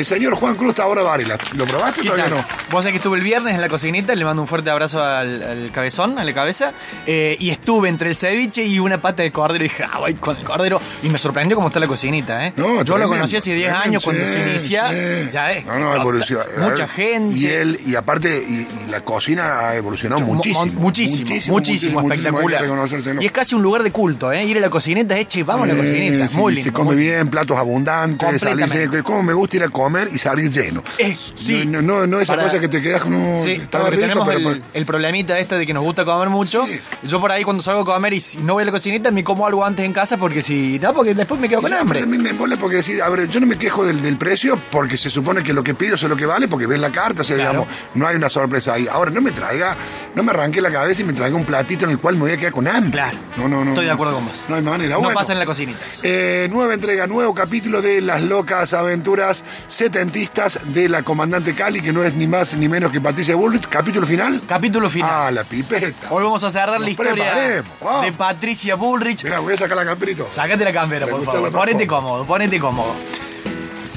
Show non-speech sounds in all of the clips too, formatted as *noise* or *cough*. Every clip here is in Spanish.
El señor Juan Cruz está ahora Varela. ¿Lo probaste o ¿Qué todavía no? Vos sabés que estuve el viernes en la cocinita, le mando un fuerte abrazo al, al cabezón, a la cabeza, eh, y estuve entre el ceviche y una pata de cordero y dije, ah, voy con el cordero, y me sorprendió cómo está la cocinita, ¿eh? No, Yo lo conocí hace 10 tremendo, años cuando sí, se inicia, sí. ya es. No, no, evoluciona. Mucha gente. Y él, y aparte, y, y la cocina ha evolucionado Mo- muchísimo. mo- muchísimo, muchísimo, espectacular. y es casi un lugar de culto, ¿eh? Ir a la cocineta es, che, vamos a la Eh, cocineta, sí, muy lindo. Se come muy- bien, platos abundantes, Completamente. salirse. Como me gusta ir a comer y salir lleno. Eso, sí. No, no, no esa Para- cosa que te quedas con un. Sí, estaba porque rico, tenemos pero el, el problemita este de que nos gusta comer mucho. Sí. Yo por ahí cuando salgo a comer y si no voy a la cocinita me como algo antes en casa porque si no, porque después me quedo con hambre. A mí me embole porque decir, a ver, yo no me quejo del, del precio porque se supone que lo que pido es lo que vale porque ves la carta, o sea, Claro. digamos, no hay una sorpresa ahí. Ahora, no me traiga, no me arranque la cabeza y me traiga un platito en el cual me voy a quedar con hambre. Claro. No, no, no. Estoy de acuerdo con vos. No hay manera. No Bueno, pasa en la cocinitas. eh, nueva entrega, nuevo capítulo de las locas aventuras setentistas de la comandante Cali, que no es ni más ni menos que Patricia Bullrich. Capítulo final. Capítulo final. Ah, la pipeta. Hoy vamos a cerrar la Nos historia preparemos, vamos. de Patricia Bullrich. Mira, voy a sacar la camperita. Sácate la campera, por favor. Ponete cómodo. cómodo, ponete cómodo.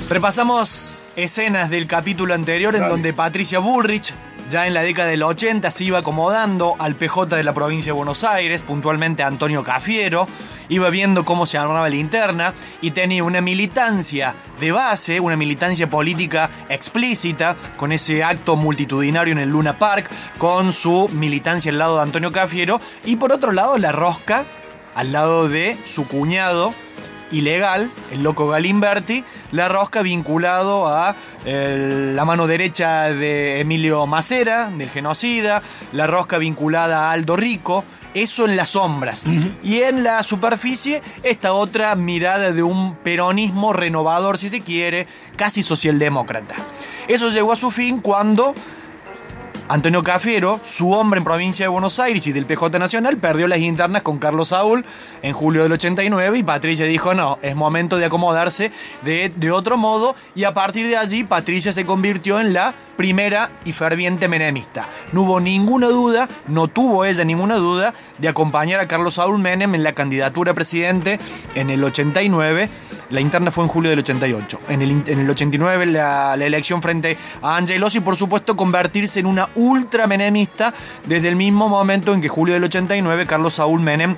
Repasamos escenas del capítulo anterior en donde Patricia Bullrich, ya en la década del 80, se iba acomodando al PJ de la provincia de Buenos Aires, puntualmente a Antonio Cafiero, iba viendo cómo se armaba la interna y tenía una militancia de base, una militancia política explícita, con ese acto multitudinario en el Luna Park, con su militancia al lado de Antonio Cafiero, y por otro lado la rosca al lado de su cuñado ilegal, el loco Galimberti, la rosca vinculado a eh, la mano derecha de Emilio Macera, del genocida, la rosca vinculada a Aldo Rico, eso en las sombras. Y en la superficie, esta otra mirada de un peronismo renovador, si se quiere, casi socialdemócrata. Eso llegó a su fin cuando Antonio Cafiero, su hombre en provincia de Buenos Aires y del PJ Nacional, perdió las internas con Carlos Saúl en julio del 89 y Patricia dijo, no, es momento de acomodarse de, de otro modo y a partir de allí Patricia se convirtió en la primera y ferviente menemista. No hubo ninguna duda, no tuvo ella ninguna duda de acompañar a Carlos Saúl Menem en la candidatura a presidente en el 89. La interna fue en julio del 88. En el, en el 89 la, la elección frente a Angelos y por supuesto convertirse en una ultra menemista desde el mismo momento en que julio del 89 Carlos Saúl Menem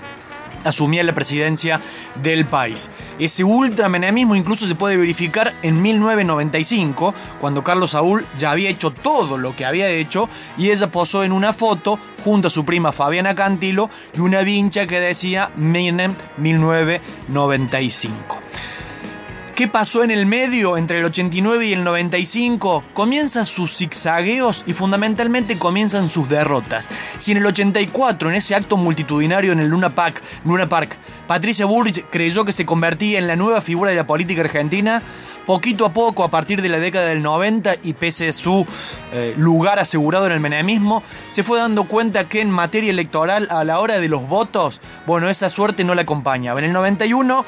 asumía la presidencia del país. Ese ultramenemismo incluso se puede verificar en 1995, cuando Carlos Saúl ya había hecho todo lo que había hecho y ella posó en una foto junto a su prima Fabiana Cantilo y una vincha que decía Menem 1995. ¿Qué pasó en el medio entre el 89 y el 95? Comienzan sus zigzagueos y fundamentalmente comienzan sus derrotas. Si en el 84, en ese acto multitudinario en el Luna Park, Luna Park Patricia Bullrich creyó que se convertía en la nueva figura de la política argentina, poquito a poco, a partir de la década del 90 y pese a su eh, lugar asegurado en el menemismo, se fue dando cuenta que en materia electoral, a la hora de los votos, bueno, esa suerte no la acompañaba. En el 91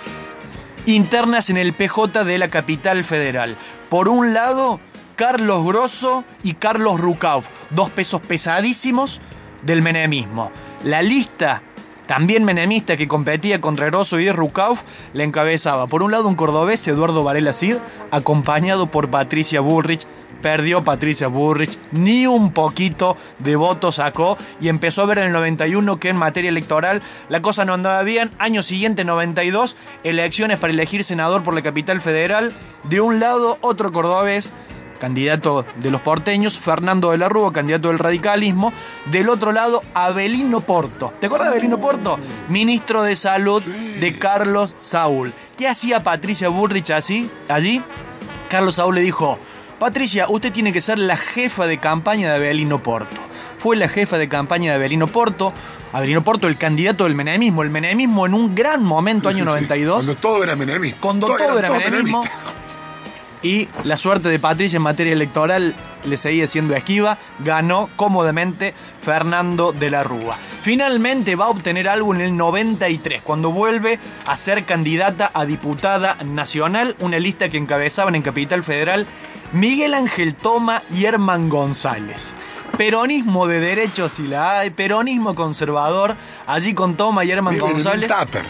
internas en el PJ de la capital federal. Por un lado, Carlos Grosso y Carlos Rucauf, dos pesos pesadísimos del menemismo. La lista, también menemista, que competía contra Grosso y Rucauf, la encabezaba por un lado un cordobés, Eduardo Varela Cid, acompañado por Patricia Bullrich. Perdió Patricia Bullrich, ni un poquito de voto sacó y empezó a ver en el 91 que en materia electoral la cosa no andaba bien. Año siguiente, 92, elecciones para elegir senador por la capital federal. De un lado, otro cordobés, candidato de los porteños, Fernando de la Rúa, candidato del radicalismo. Del otro lado, Abelino Porto. ¿Te acuerdas de Abelino Porto? Ministro de Salud de Carlos Saúl. ¿Qué hacía Patricia Bullrich así, allí? Carlos Saúl le dijo, Patricia, usted tiene que ser la jefa de campaña de Abelino Porto. Fue la jefa de campaña de Abelino Porto. Abelino Porto, el candidato del menemismo. El menemismo en un gran momento, año 92. Cuando todo era menemismo. Cuando todo, era menemismo. Y la suerte de Patricia en materia electoral le seguía siendo esquiva. Ganó cómodamente Fernando de la Rúa. Finalmente va a obtener algo en el 93, cuando vuelve a ser candidata a diputada nacional, una lista que encabezaban en Capital Federal Miguel Ángel Toma y Herman González. Peronismo de derechos si la hay, peronismo conservador, allí con Toma y Herman Viven en un González. tupper.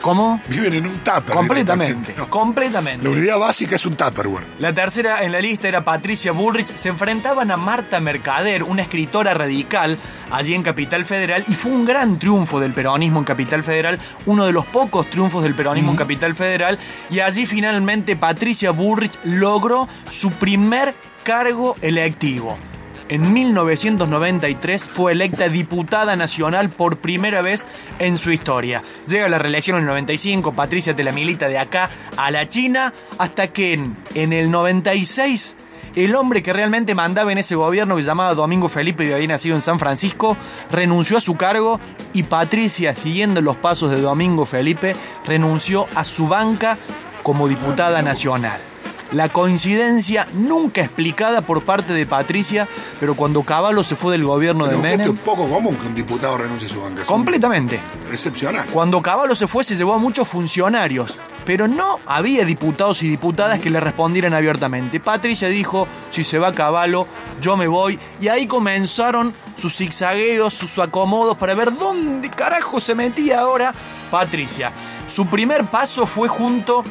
¿Cómo? Viven en un tupper. Completamente, completamente. La unidad básica es un tupperware. La tercera en la lista era Patricia Bullrich. Se enfrentaban a Marta Mercader, una escritora radical, allí en Capital Federal, y fue un gran triunfo del peronismo en Capital Federal, uno de los pocos triunfos del peronismo en Capital Federal, y allí finalmente Patricia Bullrich logró su primer cargo electivo. En 1993 fue electa diputada nacional por primera vez en su historia. Llega la reelección en el 95, Patricia te la milita de acá a la China, hasta que en, en el 96 el hombre que realmente mandaba en ese gobierno, que se llamaba Domingo Felipe y había nacido en San Francisco, renunció a su cargo y Patricia, siguiendo los pasos de Domingo Felipe, renunció a su banca como diputada nacional. La coincidencia nunca explicada por parte de Patricia, pero cuando Caballo se fue del gobierno de Pero Menem, es poco común que un diputado renuncie a su banca. Completamente. excepcional. Cuando Caballo se fue se llevó a muchos funcionarios, pero no había diputados y diputadas que le respondieran abiertamente. Patricia dijo, si se va Caballo, yo me voy, y ahí comenzaron sus zigzagueos, sus acomodos para ver dónde carajo se metía ahora Patricia. Su primer paso fue junto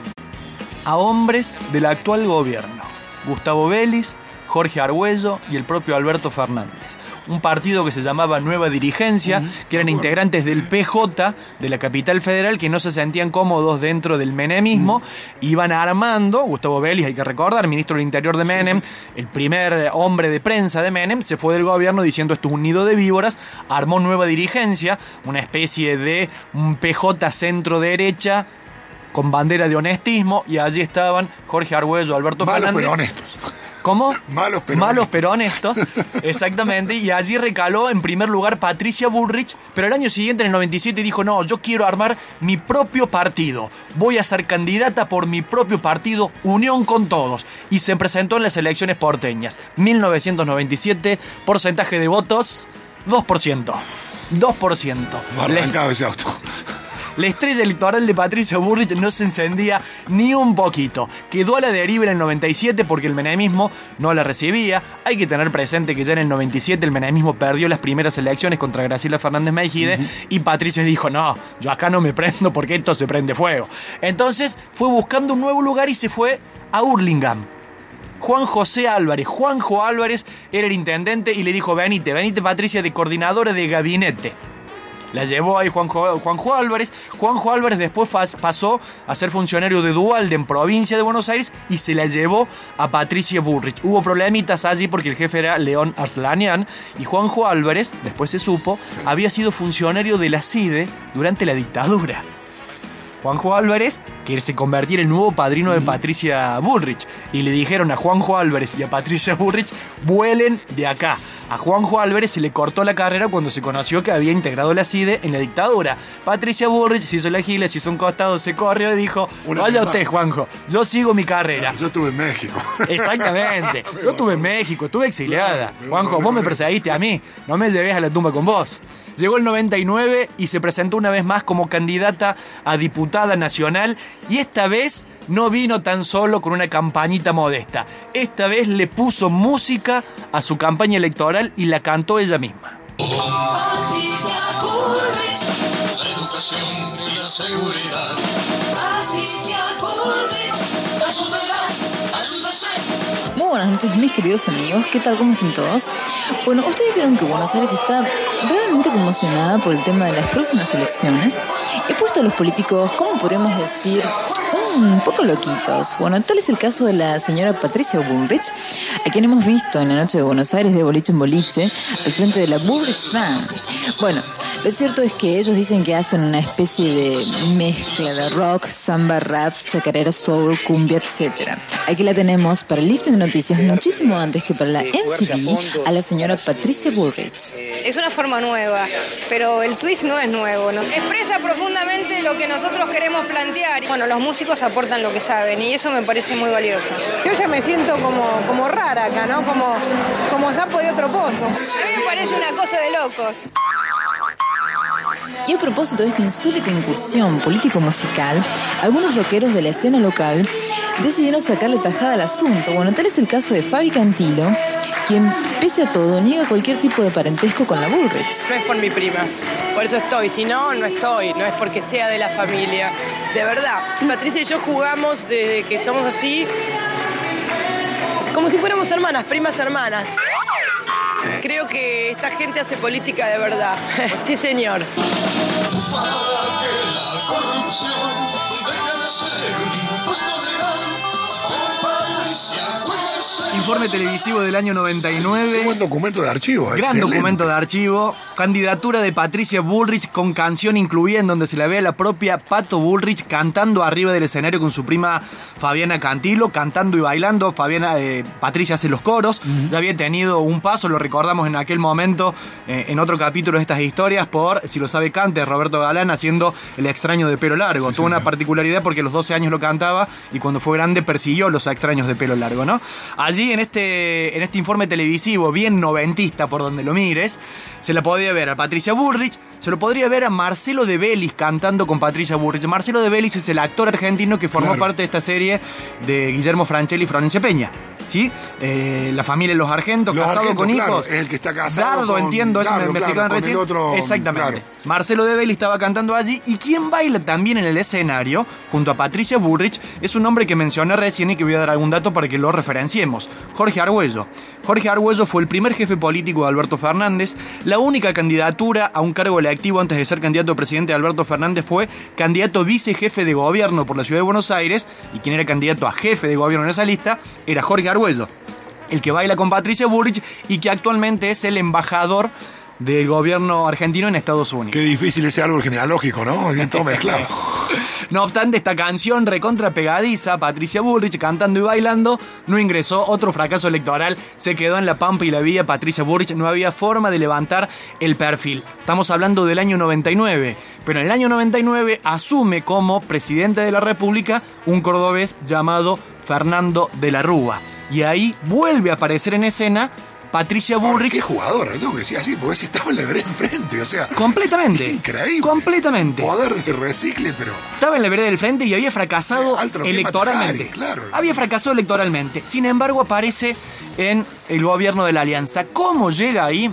a hombres del actual gobierno, Gustavo Vélez, Jorge Argüello y el propio Alberto Fernández. Un partido que se llamaba Nueva Dirigencia, que eran integrantes del PJ de la capital federal, que no se sentían cómodos dentro del menemismo, iban armando, Gustavo Vélez, hay que recordar, ministro del Interior de Menem, el primer hombre de prensa de Menem, se fue del gobierno diciendo esto es un nido de víboras, armó Nueva Dirigencia, una especie de un PJ centro-derecha, con bandera de honestismo y allí estaban Jorge Argüello, Alberto Malos Fernández. pero honestos. ¿Cómo? *laughs* Malos pero Malos honestos. pero honestos, *laughs* exactamente. Y allí recaló en primer lugar Patricia Bullrich, pero el año siguiente, en el 97, dijo, no, yo quiero armar mi propio partido. Voy a ser candidata por mi propio partido, Unión con Todos. Y se presentó en las elecciones porteñas. 1997, porcentaje de votos, 2%. 2%. No Les- arrancaba ese auto. La estrella electoral de Patricia Burrich no se encendía ni un poquito. Quedó a la deriva en el 97 porque el menemismo no la recibía. Hay que tener presente que ya en el 97 el menemismo perdió las primeras elecciones contra Graciela Fernández Mejide y Patricia dijo, no, yo acá no me prendo porque esto se prende fuego. Entonces fue buscando un nuevo lugar y se fue a Hurlingham. Juan José Álvarez. Juanjo Álvarez era el intendente y le dijo, venite, venite Patricia de coordinadora de gabinete. La llevó ahí Juanjo, Álvarez. Juanjo Álvarez después pasó a ser funcionario de Dualde en provincia de Buenos Aires y se la llevó a Patricia Bullrich. Hubo problemitas allí porque el jefe era León Arslanian y Juanjo Álvarez, después se supo, había sido funcionario de la CIDE durante la dictadura. Juanjo Álvarez, que se convertía en el nuevo padrino de Patricia Bullrich. Y le dijeron a Juanjo Álvarez y a Patricia Bullrich, vuelen de acá. A Juanjo Álvarez se le cortó la carrera cuando se conoció que había integrado la CIDE en la dictadura. Patricia Bullrich se hizo la gila, se hizo un costado, se corrió y dijo, Una vaya usted más". Juanjo, yo sigo mi carrera. Yo estuve en México. *laughs* Exactamente. *laughs* Yo estuve en México, estuve exiliada. Claro, Juanjo, vos me perseguiste a mí. No me lleves a la tumba con vos. Llegó el 99 y se presentó una vez más como candidata a diputada nacional y esta vez no vino tan solo con una campañita modesta. Esta vez le puso música a su campaña electoral y la cantó ella misma. La educación y la seguridad. Buenas noches, mis queridos amigos. ¿Qué tal? ¿Cómo están todos? Bueno, ustedes vieron que Buenos Aires está realmente conmocionada por el tema de las próximas elecciones. He puesto a los políticos, ¿cómo podemos decir? Un poco loquitos. Bueno, tal es el caso de la señora Patricia Bullrich, a quien hemos visto en la noche de Buenos Aires de boliche en boliche, al frente de la Bullrich Band. Bueno, lo cierto es que ellos dicen que hacen una especie de mezcla de rock, samba, rap, chacarera, soul, cumbia, etc. Aquí la tenemos para el lifting de noticias muchísimo antes que para la MTV a la señora Patricia Bullrich. Es una forma nueva, pero el twist no es nuevo. ¿no? Expresa profundamente lo que nosotros queremos plantear. Bueno, los músicos aportan lo que saben y eso me parece muy valioso. Yo ya me siento como, como rara acá, ¿no? Como, como sapo de otro pozo. A mí me parece una cosa de locos. Y a propósito de esta insólita incursión político-musical, algunos rockeros de la escena local decidieron sacarle tajada al asunto. Bueno, tal es el caso de Fabi Cantilo, quien, pese a todo, niega cualquier tipo de parentesco con la Bullrich. No es por mi prima, por eso estoy. Si no, no estoy. No es porque sea de la familia. De verdad. Patricia y yo jugamos desde que somos así, como si fuéramos hermanas, primas hermanas. Creo que esta gente hace política de verdad. *laughs* Sí, señor. Informe televisivo del año Qué 99. buen documento de archivo. Gran excelente. documento de archivo. Candidatura de Patricia Bullrich con canción incluida en donde se la ve a la propia Pato Bullrich cantando arriba del escenario con su prima Fabiana Cantilo, cantando y bailando. Fabiana, eh, Patricia hace los coros. Ya había tenido un paso, lo recordamos en aquel momento, eh, en otro capítulo de estas historias, por, si lo sabe Cante, Roberto Galán haciendo El extraño de pelo largo. Tuvo una particularidad porque a los 12 años lo cantaba y cuando fue grande persiguió los extraños de pelo largo, ¿no? Allí en este, en este informe televisivo, bien noventista por donde lo mires, se la podía ver a Patricia Bullrich, se lo podría ver a Marcelo de Belis cantando con Patricia Bullrich. Marcelo de Belis es el actor argentino que formó Claro. parte de esta serie de Guillermo Franchelli y Florencia Peña. ¿Sí? Eh, la familia de los Argentos, Los casado Argentos, con claro, hijos. el que está casado Dardo, con entiendo, eso me investigaban recién. otro, Exactamente. Marcelo de Belli estaba cantando allí y quien baila también en el escenario junto a Patricia Bullrich es un hombre que mencioné recién y que voy a dar algún dato para que lo referenciemos. Jorge Argüello. Jorge Argüello fue el primer jefe político de Alberto Fernández. La única candidatura a un cargo electivo antes de ser candidato a presidente de Alberto Fernández fue candidato vicejefe de gobierno por la ciudad de Buenos Aires y quien era candidato a jefe de gobierno en esa lista era Jorge Argüello el que baila con Patricia Bullrich y que actualmente es el embajador del gobierno argentino en Estados Unidos. Qué difícil ese árbol genealógico, ¿no? Bien todo mezclado. *laughs* No obstante, esta canción recontra pegadiza, Patricia Bullrich cantando y bailando, no ingresó, otro fracaso electoral, se quedó en la pampa y la vía Patricia Bullrich, no había forma de levantar el perfil. Estamos hablando del año 99, pero en el año 99 asume como presidente de la República un cordobés llamado Fernando de la Rúa. Y ahí vuelve a aparecer en escena Patricia Bullrich Qué jugador, tengo que decir así, porque ese estaba en la vereda enfrente, o sea. Completamente. *laughs* Increíble. Completamente. Poder de recicle, pero. Estaba en la vereda del frente y había fracasado electoralmente. Tajari, claro. Había fracasado electoralmente. Sin embargo, aparece en el gobierno de la Alianza. ¿Cómo llega ahí?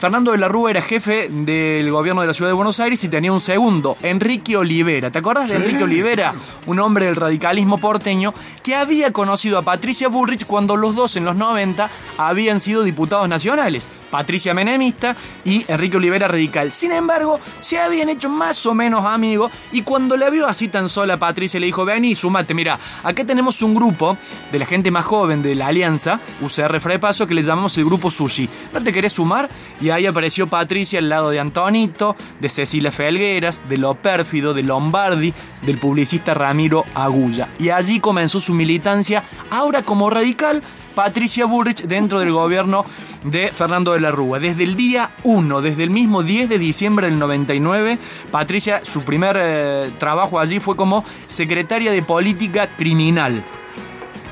Fernando de la Rúa era jefe del gobierno de la ciudad de Buenos Aires y tenía un segundo, Enrique Olivera. ¿Te acuerdas de Sí, Enrique Olivera? Un hombre del radicalismo porteño que había conocido a Patricia Bullrich cuando los dos en los 90 habían sido diputados nacionales. Patricia Menemista y Enrique Olivera Radical. Sin embargo, se habían hecho más o menos amigos y cuando la vio así tan sola, Patricia le dijo, vení, sumate, mira, acá tenemos un grupo de la gente más joven de la Alianza, UCR Frepaso, que le llamamos el Grupo Sushi. ¿No te querés sumar? Y ahí apareció Patricia al lado de Antonito, de Cecilia Felgueras, de Lo Pérfido, de Lombardi, del publicista Ramiro Agulla. Y allí comenzó su militancia, ahora como radical, Patricia Bullrich dentro del gobierno de Fernando de la Rúa. Desde el día 1, desde el mismo 10 de diciembre del 99, Patricia, su primer eh, trabajo allí fue como secretaria de Política Criminal.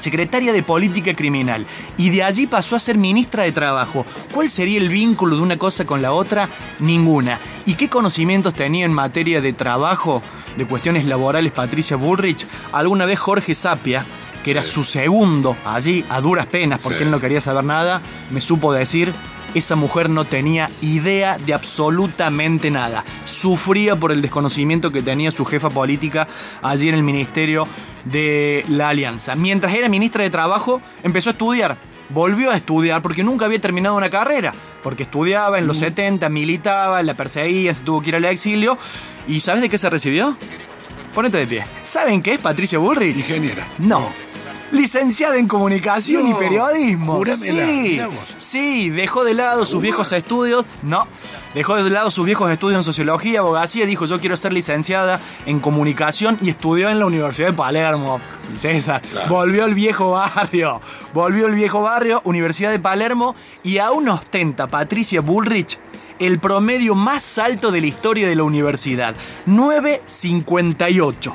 Secretaria de Política Criminal. Y de allí pasó a ser ministra de Trabajo. ¿Cuál sería el vínculo de una cosa con la otra? Ninguna. ¿Y qué conocimientos tenía en materia de trabajo, de cuestiones laborales Patricia Bullrich? Alguna vez Jorge Sapia, que era su segundo allí, a duras penas, porque Sí. él no quería saber nada, me supo decir, esa mujer no tenía idea de absolutamente nada. Sufría por el desconocimiento que tenía su jefa política allí en el Ministerio de la Alianza. Mientras era ministra de Trabajo, empezó a estudiar. Volvió a estudiar porque nunca había terminado una carrera. Porque estudiaba en los 70, militaba, la perseguía, se tuvo que ir al exilio. ¿Y sabes de qué se recibió? Ponete de pie. ¿Saben qué es Patricia Bullrich? Ingeniera. No. Licenciada en comunicación No, y periodismo. júramela, sí, sí, dejó de lado sus viejos estudios. No, dejó de lado sus viejos estudios en sociología, abogacía. Dijo: Yo quiero ser licenciada en comunicación y estudió en la Universidad de Palermo. César. Volvió al viejo barrio. Volvió al viejo barrio, Universidad de Palermo. Y aún ostenta Patricia Bullrich el promedio más alto de la historia de la universidad: 958.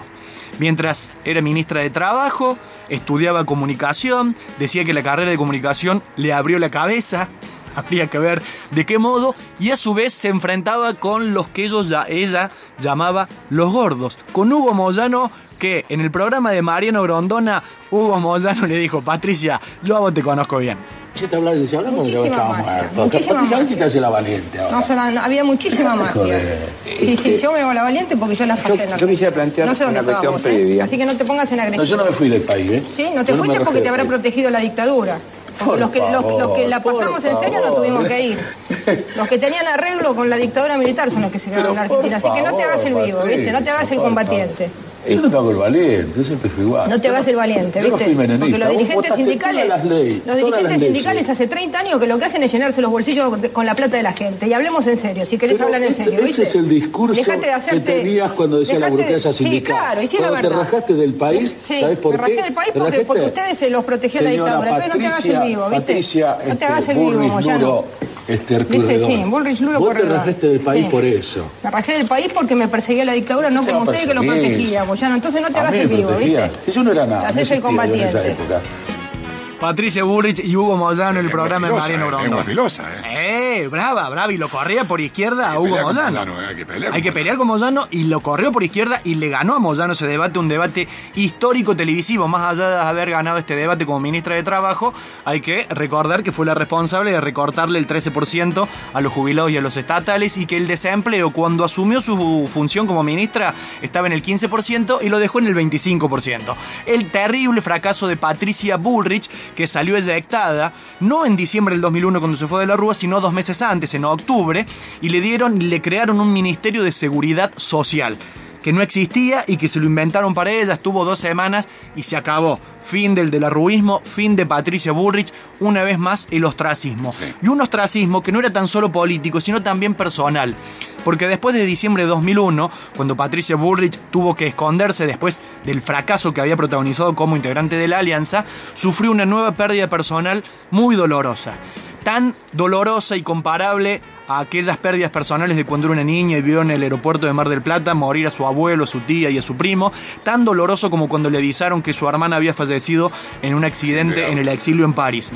Mientras era ministra de Trabajo, estudiaba comunicación, decía que la carrera de comunicación le abrió la cabeza, *laughs* habría que ver de qué modo, y a su vez se enfrentaba con los que ellos ella llamaba los gordos, con Hugo Moyano que en el programa de Mariano Grondona, Hugo Moyano le dijo, Patricia, yo a vos te conozco bien. Si te hablas, si hablamos de que estaba muerto. a ver si te hace la valiente ahora. No, sola- no, había muchísima mafia. Sí, sí, yo me hago la valiente porque yo las pasé en la yo quisiera plantear no sé una cuestión vos, ¿eh? previa. Así que no te pongas en No, agresión. yo no me fui del país, ¿eh? Sí, no te Yo fuiste porque te habrá protegido la dictadura. Por los que, los, los que la pasamos por en serio no tuvimos que ir. *laughs* Los que tenían arreglo con la dictadura militar son los que se quedaron en la por Argentina. Así que no te hagas el vivo, ¿viste? No te hagas el por combatiente. Yo no me hago el valiente, yo siempre fui igual. No te hagas el valiente, Yo no ¿viste? fui menonista. Porque los dirigentes sindicales, las leyes, los dirigentes sindicales hace 30 años que lo que hacen es llenarse los bolsillos con la plata de la gente. Y hablemos en serio, si querés Pero hablar en este- serio, ¿viste? Ese es el discurso Dejate de que hacerte- tenías cuando decía la de- burocracia Sí, sindical. claro, y sí es la cuando te verdad. rajaste del país, Sí, ¿sabes por me rajé qué? del país ¿Te porque, porque ustedes se los protegió la dictadura. Entonces no te hagas el vivo, ¿viste? Patricia, no te hagas este, el vivo, Moyano. Este. Arturo Sí, Bullrich, Luro, Vos te Corredor. rajaste del país Sí. por eso. Me rajé del país porque me perseguía la dictadura, no como ustedes que lo protegía, Moyano. Entonces no te hagas el vivo, protegía. ¿viste? Yo no era nada. No haces el en esa combatiente. época. Patricia Bullrich y Hugo Moyano en el programa de Mariano eh, Grondona. lengua filosa, Eh, brava, brava. Y lo corría por izquierda a Hugo Moyano. Moyano, eh, Hay que pelear. Hay que pelear con Moyano y lo corrió por izquierda y le ganó a Moyano ese debate, un debate histórico televisivo. Más allá de haber ganado este debate como ministra de Trabajo, hay que recordar que fue la responsable de recortarle el 13% a los jubilados y a los estatales y que el desempleo cuando asumió su función como ministra estaba en el 15% y lo dejó en el 25%. El terrible fracaso de Patricia Bullrich, que salió eyectada, no en diciembre del 2001 cuando se fue de la Rúa, sino dos meses antes, en octubre, y le dieron, le crearon un Ministerio de Seguridad Social que no existía y que se lo inventaron para ella, estuvo dos semanas y se acabó. Fin del del arruismo, fin de Patricia Bullrich, una vez más el ostracismo. Y un ostracismo que no era tan solo político, sino también personal. Porque después de diciembre de 2001, cuando Patricia Bullrich tuvo que esconderse después del fracaso que había protagonizado como integrante de la alianza, sufrió una nueva pérdida personal muy dolorosa tan dolorosa y comparable a aquellas pérdidas personales de cuando era una niña y vio en el aeropuerto de Mar del Plata morir a su abuelo, a su tía y a su primo, tan doloroso como cuando le avisaron que su hermana había fallecido en un accidente en el exilio en París.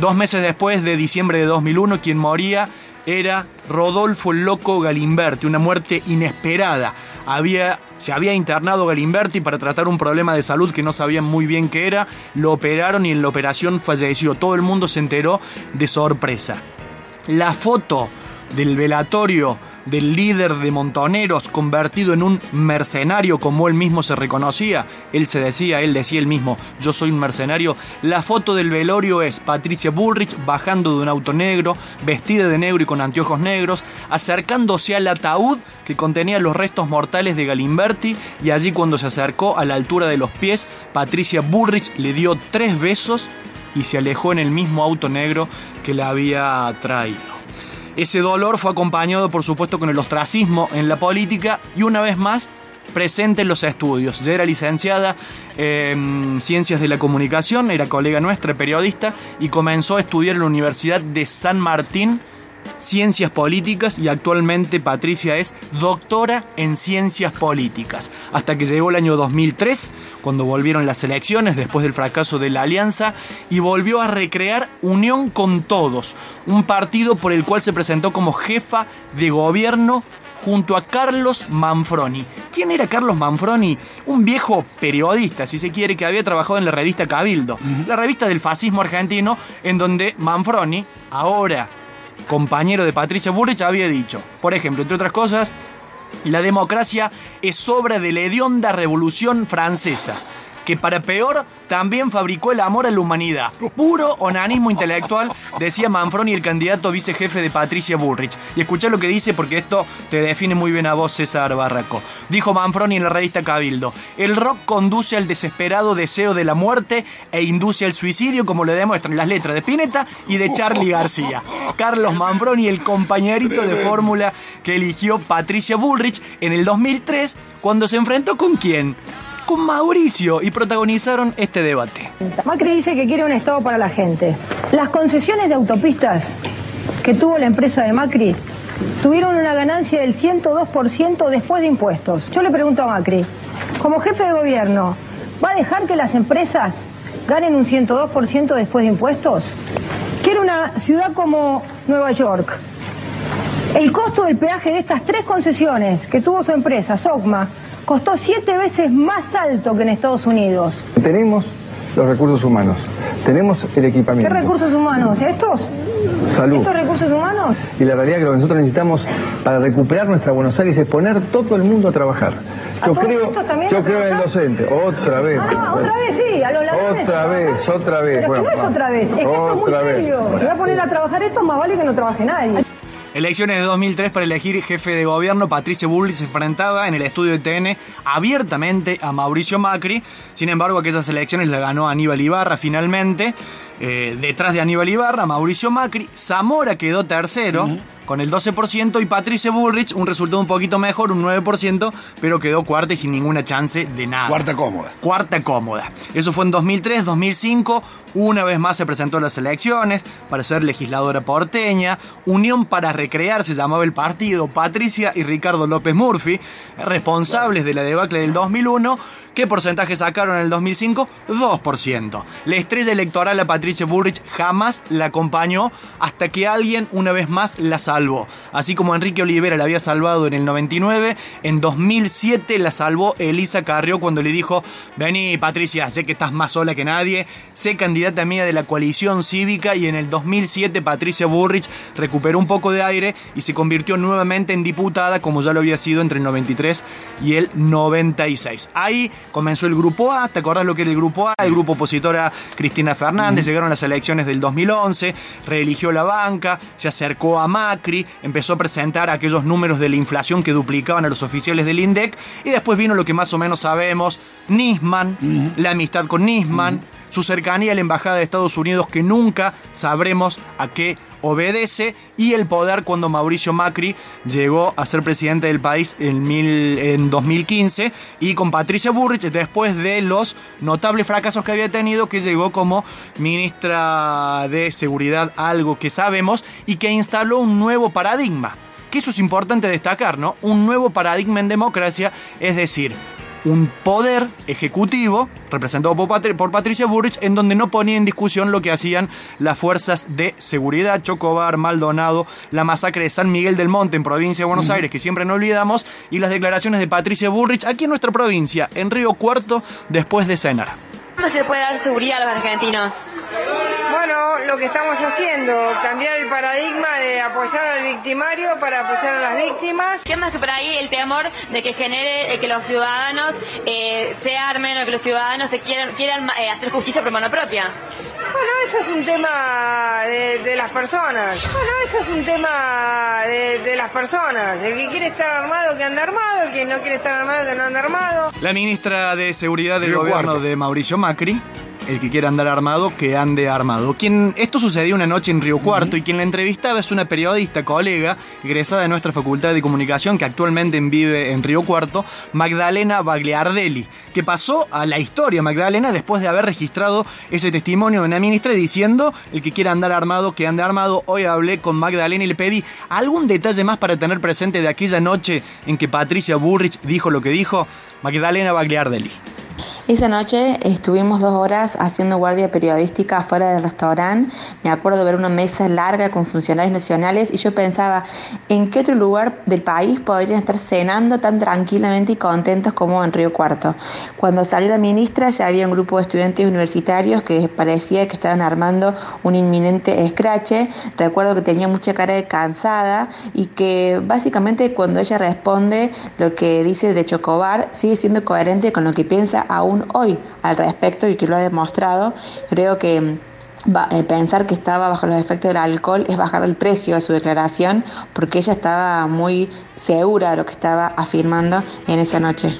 Dos meses después de diciembre de 2001, quien moría era Rodolfo Loco Galimberti, una muerte inesperada. Había, se había internado Galimberti para tratar un problema de salud que no sabían muy bien qué era, lo operaron y en la operación falleció. Todo el mundo se enteró de sorpresa. La foto del velatorio del líder de Montoneros convertido en un mercenario como él mismo se reconocía. Él se decía, él decía él mismo, yo soy un mercenario. La foto del velorio es Patricia Bullrich bajando de un auto negro, vestida de negro y con anteojos negros, acercándose al ataúd que contenía los restos mortales de Galimberti y allí cuando se acercó a la altura de los pies, Patricia Bullrich le dio tres besos y se alejó en el mismo auto negro que la había traído. Ese dolor fue acompañado, por supuesto, con el ostracismo en la política y una vez más presente en los estudios. Ya era licenciada en Ciencias de la Comunicación, era colega nuestra, periodista, y comenzó a estudiar en la Universidad de San Martín Ciencias Políticas y actualmente Patricia es doctora en Ciencias Políticas. Hasta que llegó el año 2003, cuando volvieron las elecciones después del fracaso de la alianza y volvió a recrear Unión con Todos, un partido por el cual se presentó como jefa de gobierno junto a Carlos Manfroni. ¿Quién era Carlos Manfroni? Un viejo periodista, si se quiere, que había trabajado en la revista Cabildo, la revista del fascismo argentino, en donde Manfroni, ahora compañero de Patricia Bullrich, había dicho, por ejemplo, entre otras cosas, la democracia es obra de la hedionda revolución francesa, que para peor también fabricó el amor a la humanidad. Puro onanismo intelectual, decía Manfroni, el candidato vicejefe de Patricia Bullrich. Y escuchá lo que dice porque esto te define muy bien a vos, César Barraco. Dijo Manfroni en la revista Cabildo, el rock conduce al desesperado deseo de la muerte e induce al suicidio como lo demuestran las letras de Pineta y de Charlie García. Carlos Manfroni, el compañerito de fórmula que eligió Patricia Bullrich en el 2003 cuando se enfrentó con quién? Con Mauricio y protagonizaron este debate. Macri dice que quiere un Estado para la gente. Las concesiones de autopistas que tuvo la empresa de Macri tuvieron una ganancia del 102% después de impuestos. Yo le pregunto a Macri, como jefe de gobierno, ¿va a dejar que las empresas ganen un 102% después de impuestos? Quiere una ciudad como Nueva York. El costo del peaje de estas tres concesiones que tuvo su empresa, SOCMA, costó siete veces más alto que en Estados Unidos. Tenemos los recursos humanos, Tenemos el ¿Qué equipamiento, recursos humanos? ¿Estos? salud. ¿Estos recursos humanos? Y la realidad es que lo que nosotros necesitamos para recuperar nuestra Buenos Aires es poner todo el mundo a trabajar. ¿A Yo creo, yo creo en el docente. Otra vez. Ah, otra vez sí, a los ladrones. Otra vez, otra vez. Pero que no es otra vez, es que esto es muy vez. serio. Si va a poner a trabajar esto, más vale que no trabaje nadie. Elecciones de 2003 para elegir jefe de gobierno, Patricia Bullrich se enfrentaba en el estudio de TN abiertamente a Mauricio Macri. Sin embargo, aquellas elecciones la ganó Aníbal Ibarra finalmente. Eh, detrás de Aníbal Ibarra, Mauricio Macri. Zamora quedó tercero. Con el 12% y Patricia Bullrich un resultado un poquito mejor, un 9%, pero quedó cuarta y sin ninguna chance de nada. Cuarta cómoda. Cuarta cómoda. Eso fue en 2003, 2005. Una vez más se presentó a las elecciones para ser legisladora porteña. Unión para Recrear se llamaba el partido. Patricia y Ricardo López Murphy, responsables de la debacle del 2001. ¿Qué porcentaje sacaron en el 2005? 2%. La estrella electoral a Patricia Bullrich jamás la acompañó hasta que alguien una vez más la salvó. Así como Enrique Olivera la había salvado en el 99, en 2007 la salvó Elisa Carrió cuando le dijo, vení Patricia, sé que estás más sola que nadie, sé candidata mía de la coalición cívica y en el 2007 Patricia Bullrich recuperó un poco de aire y se convirtió nuevamente en diputada como ya lo había sido entre el 93 y el 96. Ahí comenzó el grupo A, ¿te acordás lo que era el grupo A? El grupo opositor a Cristina Fernández, llegaron las elecciones del 2011, reeligió la banca, se acercó a Macri, empezó a presentar aquellos números de la inflación que duplicaban a los oficiales del INDEC y después vino lo que más o menos sabemos, Nisman, la amistad con Nisman, su cercanía a la embajada de Estados Unidos que nunca sabremos a qué obedece y el poder cuando Mauricio Macri llegó a ser presidente del país en, mil- en 2015 y con Patricia Burrich después de los notables fracasos que había tenido que llegó como ministra de Seguridad, algo que sabemos, y que instaló un nuevo paradigma. Que eso es importante destacar, ¿no? Un nuevo paradigma en democracia, es decir, un poder ejecutivo representado por, Patri- por Patricia Burrich en donde no ponía en discusión lo que hacían las fuerzas de seguridad, Chocobar, Maldonado, la masacre de San Miguel del Monte en provincia de Buenos Aires, que siempre no olvidamos, y las declaraciones de Patricia Burrich aquí en nuestra provincia, en Río Cuarto, después de cenar. ¿Cómo se le puede dar seguridad a los argentinos? Lo que estamos haciendo, cambiar el paradigma de apoyar al victimario para apoyar a las víctimas. ¿Qué más que por ahí el temor de que genere eh, que los ciudadanos eh, se armen o que los ciudadanos se quieran, quieran eh, hacer justicia por mano propia? Bueno, eso es un tema de, de las personas. Bueno, eso es un tema de, de las personas. El que quiere estar armado, que anda armado. El que no quiere estar armado, que no anda armado. La ministra de Seguridad del Río gobierno Cuarto. de Mauricio Macri, el que quiera andar armado, que ande armado. Quien, esto sucedió una noche en Río Cuarto y quien la entrevistaba es una periodista, colega, egresada de nuestra Facultad de Comunicación, que actualmente vive en Río Cuarto, Magdalena Bagliardelli, que pasó a la historia, Magdalena, después de haber registrado ese testimonio de una ministra diciendo, el que quiera andar armado, que ande armado. Hoy hablé con Magdalena y le pedí algún detalle más para tener presente de aquella noche en que Patricia Bullrich dijo lo que dijo. Magdalena Bagliardelli. Esa noche estuvimos dos horas haciendo guardia periodística afuera del restaurante. Me acuerdo ver una mesa larga con funcionarios nacionales y yo pensaba, ¿en qué otro lugar del país podrían estar cenando tan tranquilamente y contentos como en Río Cuarto? Cuando salió la ministra ya había un grupo de estudiantes universitarios que parecía que estaban armando un inminente escrache. Recuerdo que tenía mucha cara de cansada y que básicamente cuando ella responde lo que dice de Chocobar sigue siendo coherente con lo que piensa aún hoy al respecto y que lo ha demostrado. Creo que mm, va- eh, pensar que estaba bajo los efectos del alcohol es bajar el precio de su declaración porque ella estaba muy segura de lo que estaba afirmando en esa noche.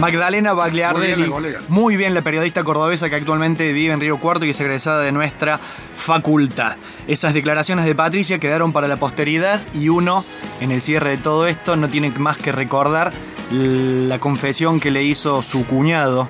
Magdalena Muy Bagliardelli, bien la colega. muy bien la periodista cordobesa que actualmente vive en Río Cuarto y es egresada de nuestra facultad. Esas declaraciones de Patricia quedaron para la posteridad y uno, en el cierre de todo esto, no tiene más que recordar la confesión que le hizo su cuñado,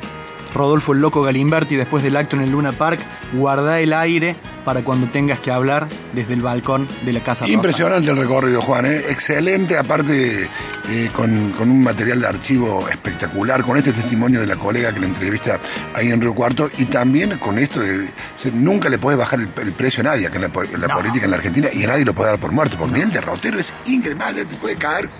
Rodolfo el Loco Galimberti, después del acto en el Luna Park. Guarda el aire para cuando tengas que hablar desde el balcón de la Casa Rosa. Impresionante el recorrido, Juan. ¿eh? Excelente, aparte eh, con, con un material de archivo espectacular, con este testimonio de la colega que la entrevista ahí en Río Cuarto y también con esto de se- nunca le puede bajar el, el precio a nadie acá en la, po- en la política en la Argentina y a nadie lo puede dar por muerto, porque el derrotero es increíble, te puede caer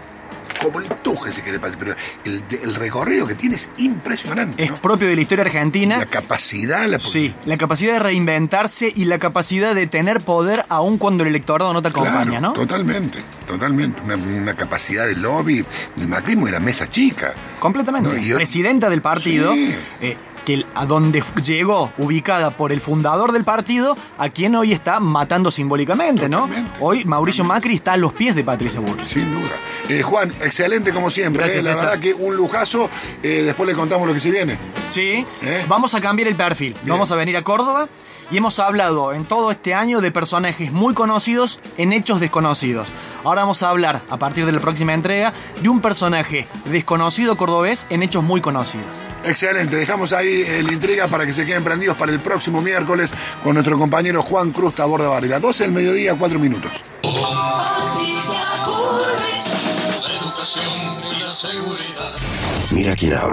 como el tuje, si querés, pero el, recorrido que tiene es impresionante. Es propio de la historia argentina. La capacidad, la Sí, la capacidad de reinventarse y la capacidad de tener poder aun cuando el electorado no te acompaña, Claro, ¿no? Totalmente, totalmente. Una, una capacidad de lobby. El macrismo era mesa chica. Completamente. No, y yo- Presidenta del partido, Sí. eh, que a donde llegó, ubicada por el fundador del partido, a quien hoy está matando simbólicamente, ¿no? Hoy Mauricio Macri está a los pies de Patricia Bullrich. Sin duda. Eh, Juan, excelente como siempre. Gracias, eh, La César. verdad que un lujazo. Eh, después le contamos lo que se viene. Sí, ¿Eh? vamos a cambiar el perfil. Vamos a venir a Córdoba y hemos hablado en todo este año de personajes muy conocidos en hechos desconocidos. Ahora vamos a hablar, a partir de la próxima entrega, de un personaje desconocido cordobés en hechos muy conocidos. Excelente, dejamos ahí eh, la intriga para que se queden prendidos para el próximo miércoles con nuestro compañero Juan Cruz Tabor de Varela. 12 del mediodía, 4 minutos. Patricia Bullrich. La educación y la seguridad. Mira quién habla.